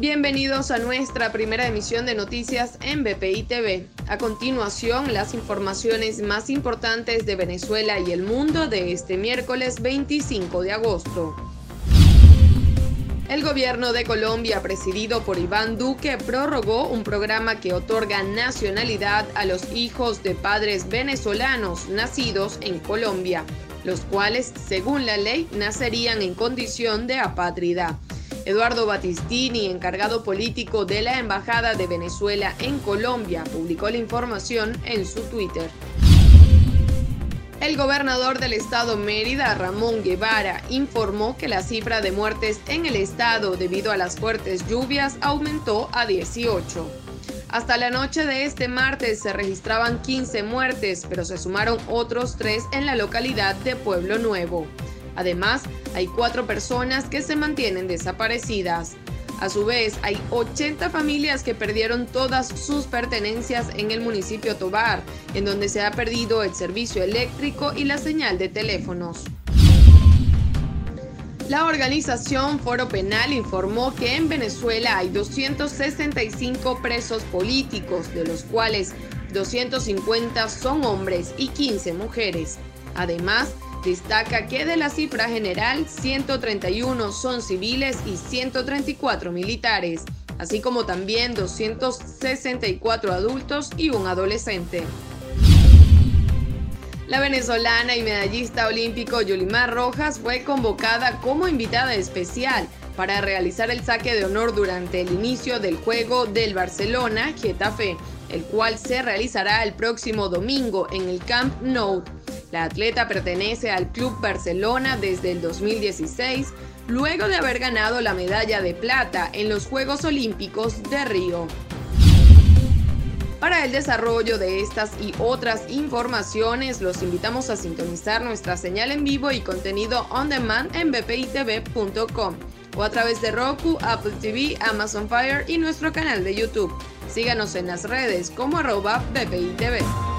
Bienvenidos a nuestra primera emisión de noticias en BPI TV. A continuación, las informaciones más importantes de Venezuela y el mundo de este miércoles 25 de agosto. El gobierno de Colombia, presidido por Iván Duque, prorrogó un programa que otorga nacionalidad a los hijos de padres venezolanos nacidos en Colombia, los cuales, según la ley, nacerían en condición de apátrida. Eduardo Battistini, encargado político de la Embajada de Venezuela en Colombia, publicó la información en su Twitter. El gobernador del estado Mérida, Ramón Guevara, informó que la cifra de muertes en el estado debido a las fuertes lluvias aumentó a 18. Hasta la noche de este martes se registraban 15 muertes, pero se sumaron otros 3 en la localidad de Pueblo Nuevo. Además, hay cuatro personas que se mantienen desaparecidas. A su vez, hay 80 familias que perdieron todas sus pertenencias en el municipio Tobar, en donde se ha perdido el servicio eléctrico y la señal de teléfonos. La organización Foro Penal informó que en Venezuela hay 265 presos políticos, de los cuales 250 son hombres y 15 mujeres. Además, Destaca que de la cifra general, 131 son civiles y 134 militares, así como también 264 adultos y un adolescente. La venezolana y medallista olímpico Yolimar Rojas fue convocada como invitada especial para realizar el saque de honor durante el inicio del juego del Barcelona Getafe, el cual se realizará el próximo domingo en el Camp Nou. La atleta pertenece al Club Barcelona desde el 2016, luego de haber ganado la medalla de plata en los Juegos Olímpicos de Río. Para el desarrollo de estas y otras informaciones, los invitamos a sintonizar nuestra señal en vivo y contenido on demand en bpitv.com o a través de Roku, Apple TV, Amazon Fire y nuestro canal de YouTube. Síganos en las redes como arroba bpitv.